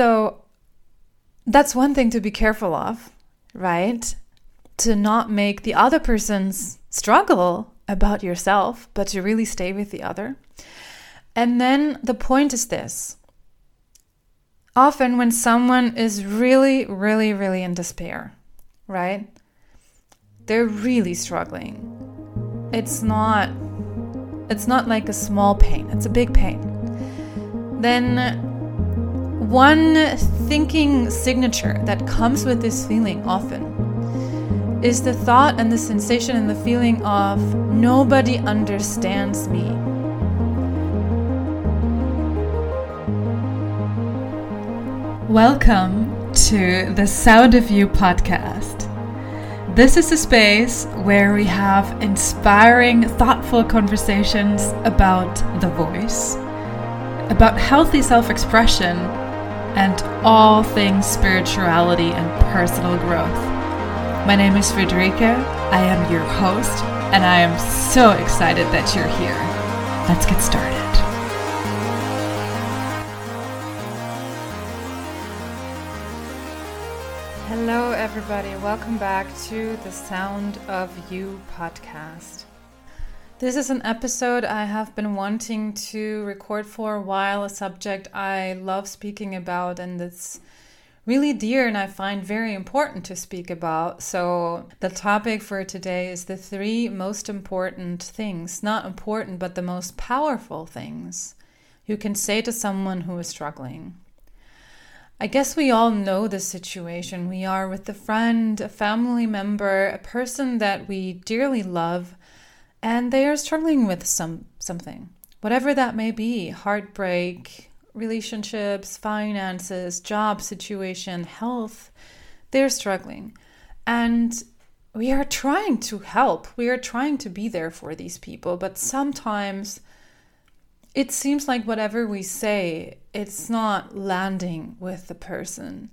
So that's one thing to be careful of, right? To not make the other person's struggle about yourself, but to really stay with the other. And then the point is this often when someone is really, really, really in despair, right? They're really struggling. It's not it's not like a small pain, it's a big pain. Then one thinking signature that comes with this feeling often is the thought and the sensation and the feeling of nobody understands me. Welcome to the Sound of You podcast. This is a space where we have inspiring, thoughtful conversations about the voice, about healthy self expression, and all things spirituality and personal growth. My name is Friederike. I am your host, and I am so excited that you're here. Let's get started. Hello, everybody. Welcome back to the Sound of You podcast. This is an episode I have been wanting to record for a while, a subject I love speaking about, and it's really dear and I find very important to speak about. So, the topic for today is the three most important things, not important, but the most powerful things you can say to someone who is struggling. I guess we all know the situation. We are with a friend, a family member, a person that we dearly love, and they are struggling with some something. Whatever that may be, heartbreak, relationships, finances, job situation, health, they're struggling. And we are trying to help. We are trying to be there for these people, but sometimes it seems like whatever we say, it's not landing with the person.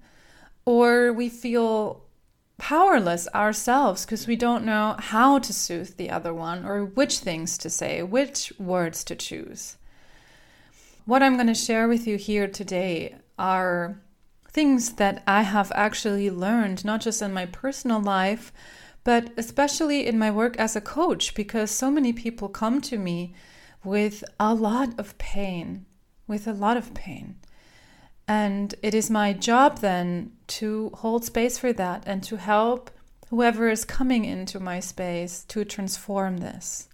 Or we feel powerless ourselves because we don't know how to soothe the other one or which things to say, which words to choose. What I'm going to share with you here today are things that I have actually learned, not just in my personal life, but especially in my work as a coach, because so many people come to me with a lot of pain, with a lot of pain. And it is my job then to hold space for that and to help whoever is coming into my space to transform this.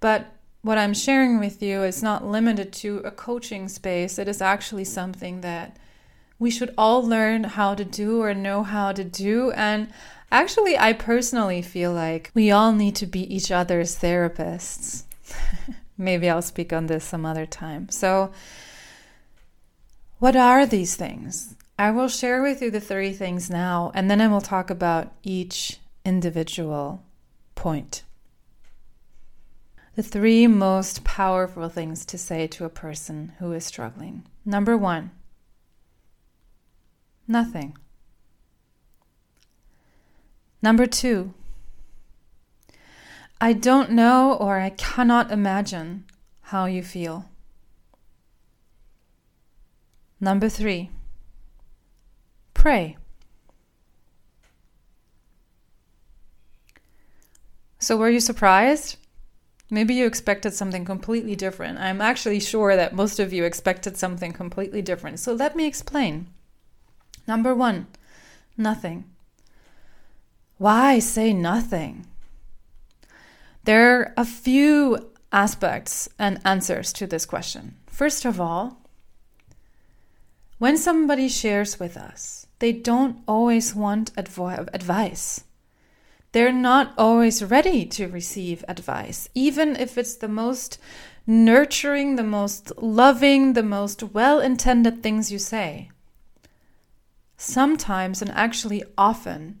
But what I'm sharing with you is not limited to a coaching space. It is actually something that we should all learn how to do or know how to do. And actually, I personally feel like we all need to be each other's therapists. Maybe I'll speak on this some other time. So, what are these things? I will share with you the three things now, and then I will talk about each individual point the three most powerful things to say to a person who is struggling. Number one, nothing. Number two, I don't know or I cannot imagine how you feel. Number three, pray. So, were you surprised? Maybe you expected something completely different. I'm actually sure that most of you expected something completely different. So let me explain. Number one, nothing. Why say nothing? There are a few aspects and answers to this question. First of all, when somebody shares with us, they don't always want advice they're not always ready to receive advice, even if it's the most nurturing, the most loving, the most well intended things you say. Sometimes, and actually often,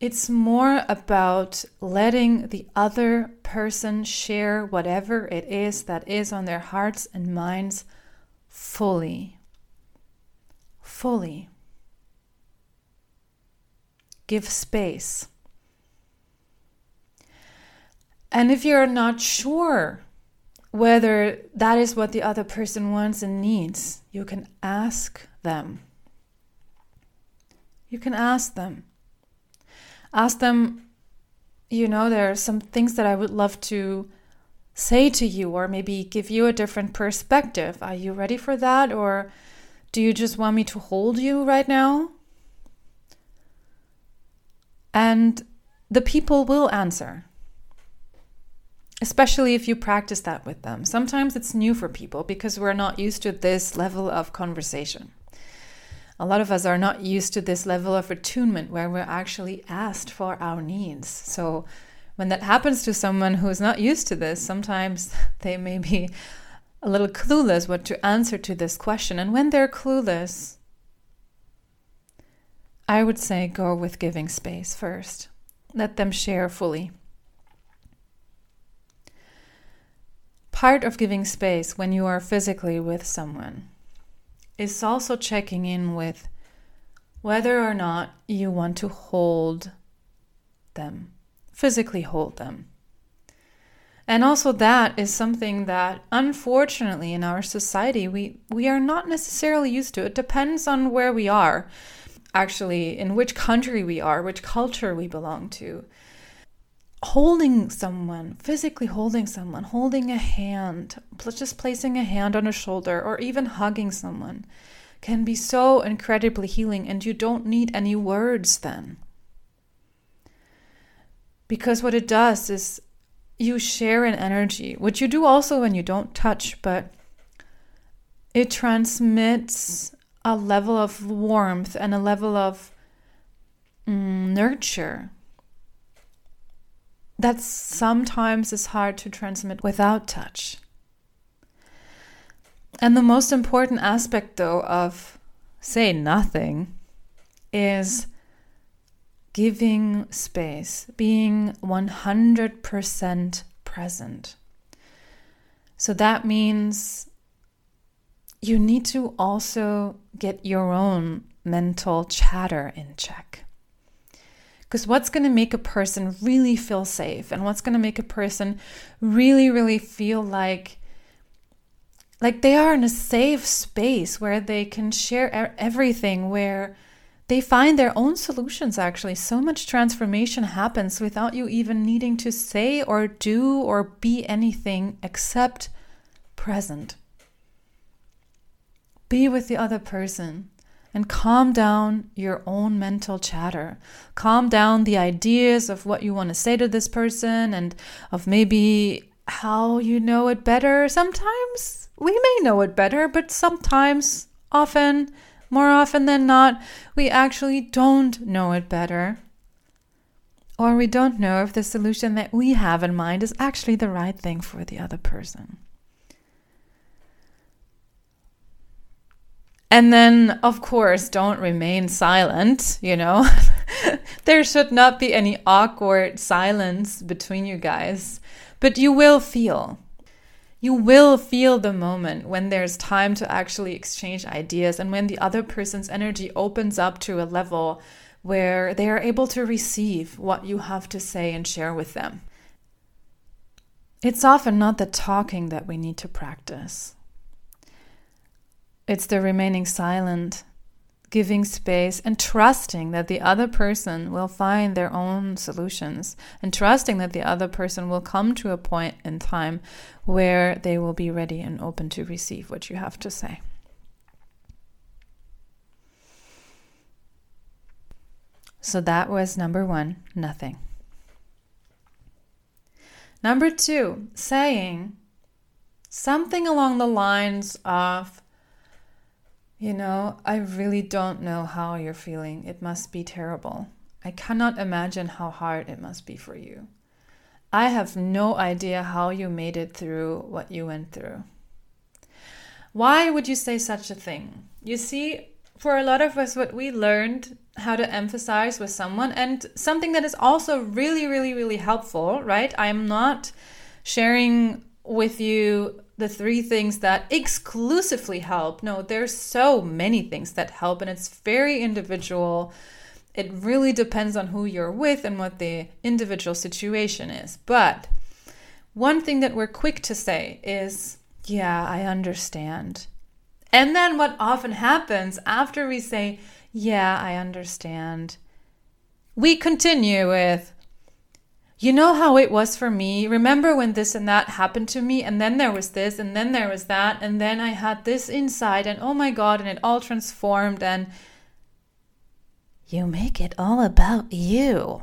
it's more about letting the other person share whatever it is that is on their hearts and minds fully. Fully. Give space. And if you're not sure whether that is what the other person wants and needs, you can ask them You can ask them. Ask them, you know, there are some things that I would love to say to you, or maybe give you a different perspective. Are you ready for that? Or do you just want me to hold you right now? And the people will answer, especially if you practice that with them. Sometimes it's new for people because we're not used to this level of conversation. A lot of us are not used to this level of attunement where we're actually asked for our needs. So, when that happens to someone who is not used to this, sometimes they may be a little clueless what to answer to this question. And when they're clueless, I would say go with giving space first. Let them share fully. Part of giving space when you are physically with someone is also checking in with whether or not you want to hold them, physically hold them. And also that is something that unfortunately in our society we we are not necessarily used to. It depends on where we are. Actually, in which country we are, which culture we belong to. Holding someone, physically holding someone, holding a hand, just placing a hand on a shoulder, or even hugging someone can be so incredibly healing, and you don't need any words then. Because what it does is you share an energy, which you do also when you don't touch, but it transmits a level of warmth and a level of mm, nurture that sometimes is hard to transmit without touch. And the most important aspect, though, of say nothing is giving space, being 100% present. So that means you need to also get your own mental chatter in check. Because what's going to make a person really feel safe and what's going to make a person really, really feel like like they are in a safe space where they can share everything where they find their own solutions actually. So much transformation happens without you even needing to say or do or be anything except present. Be with the other person and calm down your own mental chatter. Calm down the ideas of what you want to say to this person and of maybe how you know it better. Sometimes we may know it better, but sometimes, often, more often than not, we actually don't know it better. Or we don't know if the solution that we have in mind is actually the right thing for the other person. And then, of course, don't remain silent, you know. there should not be any awkward silence between you guys, but you will feel you will feel the moment when there's time to actually exchange ideas and when the other person's energy opens up to a level where they are able to receive what you have to say and share with them. It's often not the talking that we need to practice. It's the remaining silent giving space and trusting that the other person will find their own solutions and trusting that the other person will come to a point in time where they will be ready and open to receive what you have to say. So that was number one nothing. Number two, saying something along the lines of, you know, I really don't know how you're feeling. It must be terrible. I cannot imagine how hard it must be for you. I have no idea how you made it through what you went through. Why would you say such a thing? You see, for a lot of us, what we learned how to emphasize with someone, and something that is also really, really, really helpful, right? I'm not sharing with you the three things that exclusively help. No, there's so many things that help, and it's very individual. It really depends on who you're with and what the individual situation is. But one thing that we're quick to say is, Yeah, I understand. And then what often happens after we say, Yeah, I understand. We continue with, You know how it was for me? Remember when this and that happened to me? And then there was this, and then there was that, and then I had this inside, and oh my God, and it all transformed, and you make it all about you.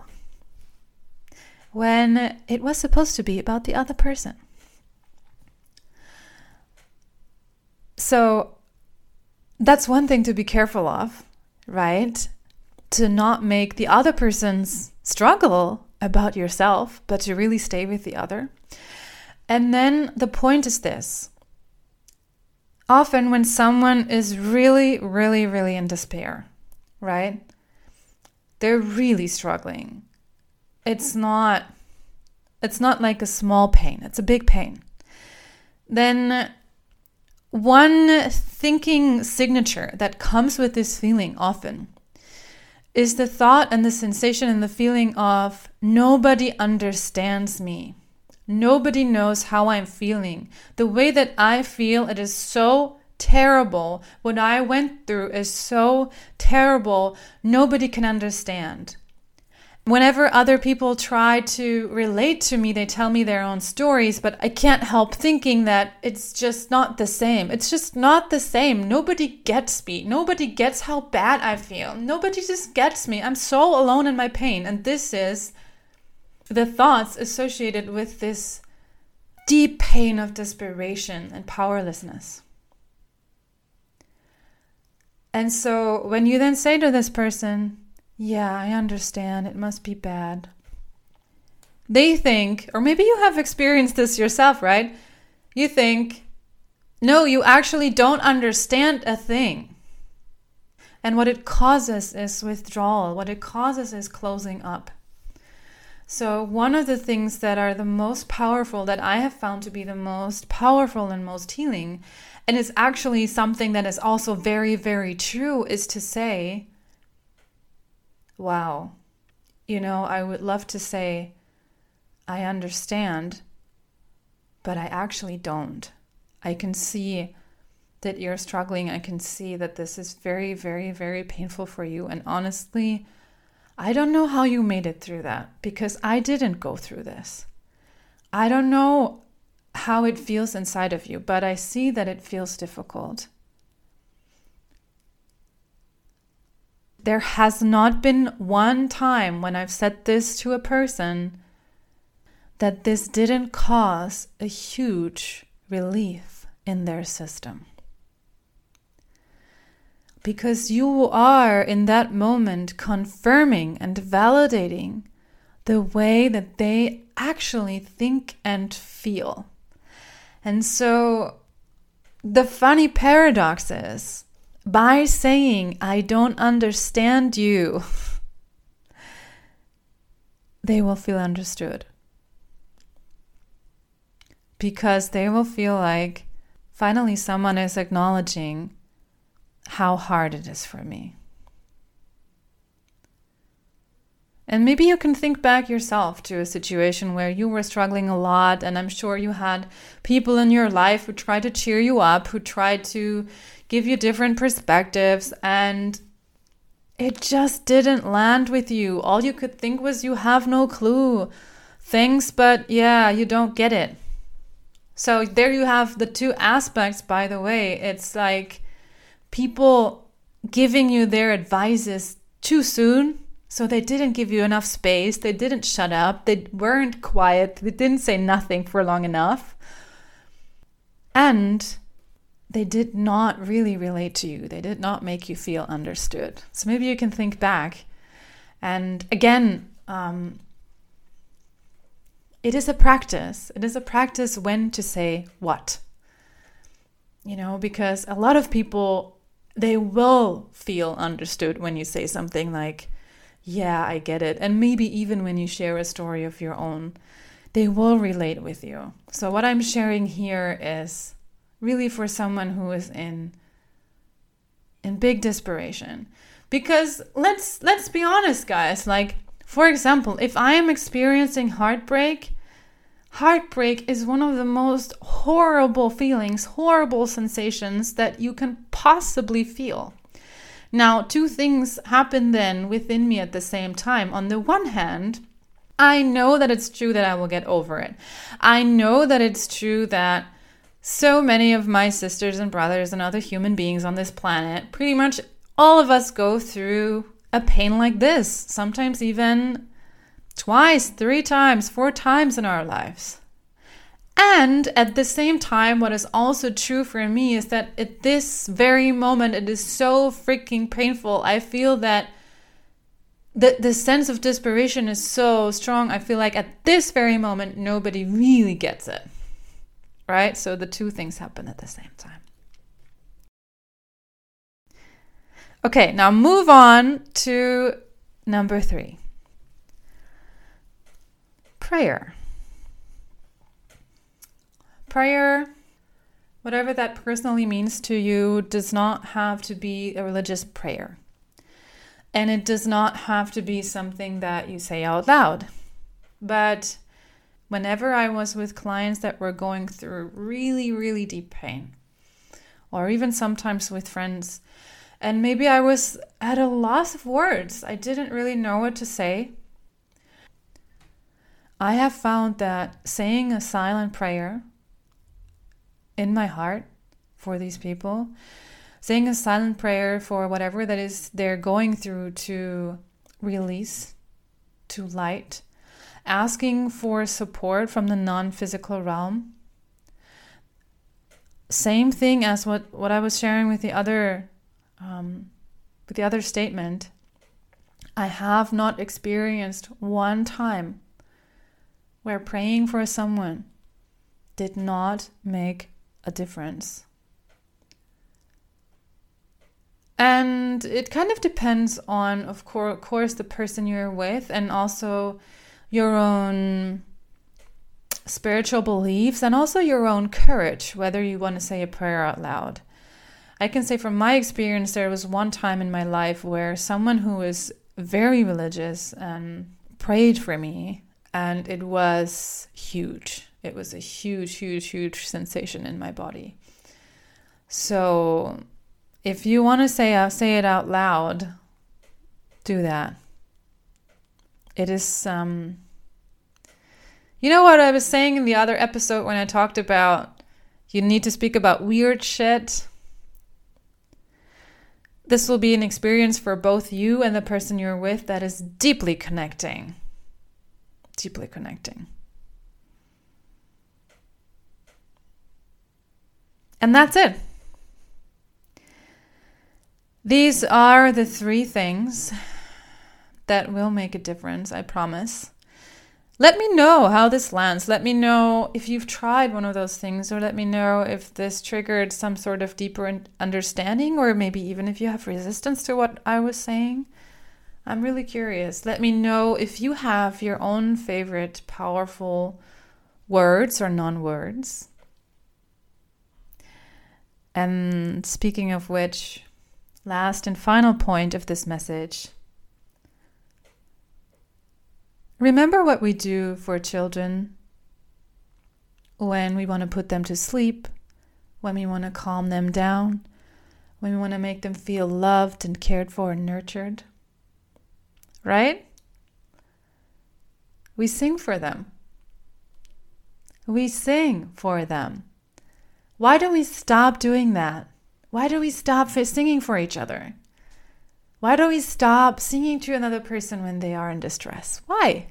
When it was supposed to be about the other person. So that's one thing to be careful of, right? To not make the other person's struggle about yourself, but to really stay with the other. And then the point is this often when someone is really, really, really in despair, right? They're really struggling. It's not it's not like a small pain, it's a big pain. Then one thinking signature that comes with this feeling often is the thought and the sensation and the feeling of nobody understands me. Nobody knows how I'm feeling. The way that I feel, it is so terrible. What I went through is so terrible. Nobody can understand. Whenever other people try to relate to me, they tell me their own stories, but I can't help thinking that it's just not the same. It's just not the same. Nobody gets me. Nobody gets how bad I feel. Nobody just gets me. I'm so alone in my pain. And this is the thoughts associated with this deep pain of desperation and powerlessness. And so when you then say to this person, yeah, I understand. It must be bad. They think, or maybe you have experienced this yourself, right? You think, no, you actually don't understand a thing. And what it causes is withdrawal, what it causes is closing up. So, one of the things that are the most powerful, that I have found to be the most powerful and most healing, and is actually something that is also very, very true, is to say, wow, you know, I would love to say, I understand, but I actually don't. I can see that you're struggling. I can see that this is very, very, very painful for you. And honestly, I don't know how you made it through that because I didn't go through this. I don't know how it feels inside of you, but I see that it feels difficult. There has not been one time when I've said this to a person that this didn't cause a huge relief in their system. Because you are in that moment confirming and validating the way that they actually think and feel. And so the funny paradox is by saying, I don't understand you, they will feel understood. Because they will feel like finally someone is acknowledging how hard it is for me. And maybe you can think back yourself to a situation where you were struggling a lot, and I'm sure you had people in your life who tried to cheer you up, who tried to give you different perspectives, and it just didn't land with you. All you could think was you have no clue. Thanks, but yeah, you don't get it. So there you have the two aspects, by the way. It's like people giving you their advices too soon. So they didn't give you enough space. They didn't shut up. They weren't quiet. They didn't say nothing for long enough. And they did not really relate to you. They did not make you feel understood. So maybe you can think back. And again, um, it is a practice. It is a practice when to say what. You know, because a lot of people, they will feel understood when you say something like, yeah, I get it. And maybe even when you share a story of your own, they will relate with you. So, what I'm sharing here is really for someone who is in in big desperation because let's let's be honest guys like for example if i am experiencing heartbreak heartbreak is one of the most horrible feelings horrible sensations that you can possibly feel Now, two things happen then within me at the same time. On the one hand, I know that it's true that I will get over it. I know that it's true that so many of my sisters and brothers and other human beings on this planet, pretty much all of us go through a pain like this, sometimes even twice, three times, four times in our lives. And at the same time, what is also true for me is that at this very moment, it is so freaking painful. I feel that the, the sense of desperation is so strong. I feel like at this very moment, nobody really gets it. Right? So the two things happen at the same time. Okay, now move on to number three prayer. Prayer, whatever that personally means to you, does not have to be a religious prayer. And it does not have to be something that you say out loud. But whenever I was with clients that were going through really, really deep pain, or even sometimes with friends, and maybe I was at a loss of words, I didn't really know what to say. I have found that saying a silent prayer in my heart for these people, saying a silent prayer for whatever that is they're going through to release, to light, asking for support from the non physical realm. Same thing as what, what I was sharing with the other um, with the other statement. I have not experienced one time where praying for someone did not make a difference. And it kind of depends on, of course, the person you're with and also your own spiritual beliefs and also your own courage, whether you want to say a prayer out loud. I can say from my experience, there was one time in my life where someone who was very religious and prayed for me, and it was huge. It was a huge, huge, huge sensation in my body. So, if you want to say uh, say it out loud, do that. It is um You know what I was saying in the other episode when I talked about you need to speak about weird shit? This will be an experience for both you and the person you're with that is deeply connecting. Deeply connecting. And that's it. These are the three things that will make a difference, I promise. Let me know how this lands. Let me know if you've tried one of those things, or let me know if this triggered some sort of deeper understanding, or maybe even if you have resistance to what I was saying. I'm really curious. Let me know if you have your own favorite powerful words or non words. And speaking of which, last and final point of this message remember what we do for children when we want to put them to sleep, when we want to calm them down, when we want to make them feel loved and cared for and nurtured. Right? We sing for them. We sing for them. Why do we stop doing that? Why do we stop singing for each other? Why do we stop singing to another person when they are in distress? Why?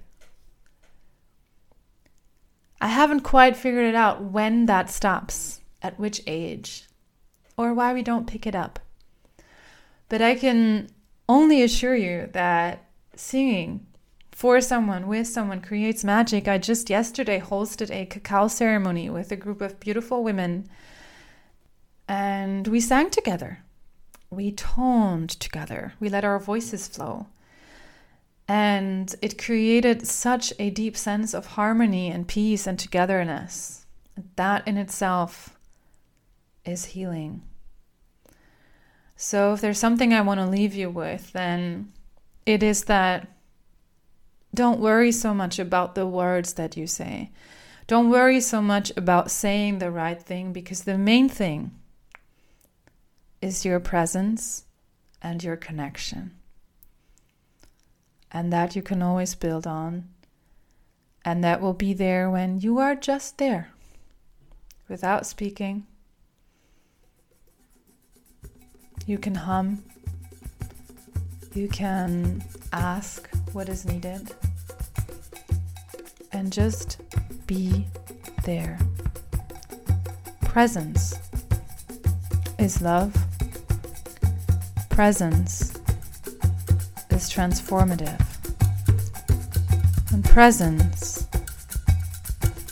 I haven't quite figured it out when that stops, at which age, or why we don't pick it up. But I can only assure you that singing for someone, with someone, creates magic. I just yesterday hosted a cacao ceremony with a group of beautiful women, and we sang together. We toned together. We let our voices flow. And it created such a deep sense of harmony and peace and togetherness. That in itself is healing. So, if there's something I want to leave you with, then it is that don't worry so much about the words that you say. Don't worry so much about saying the right thing because the main thing is your presence and your connection. And that you can always build on. And that will be there when you are just there, without speaking. You can hum. You can ask what is needed. And just be there. Presence is love. Presence is transformative. And presence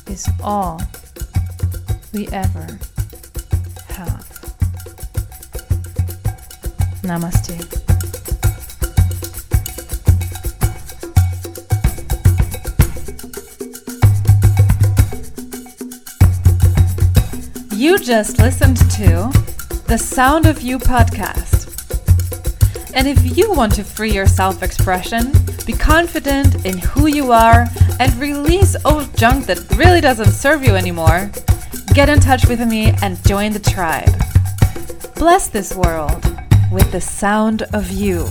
is all we ever have. Namaste. You just listened to the Sound of You podcast. And if you want to free your self expression, be confident in who you are, and release old junk that really doesn't serve you anymore, get in touch with me and join the tribe. Bless this world with the sound of you.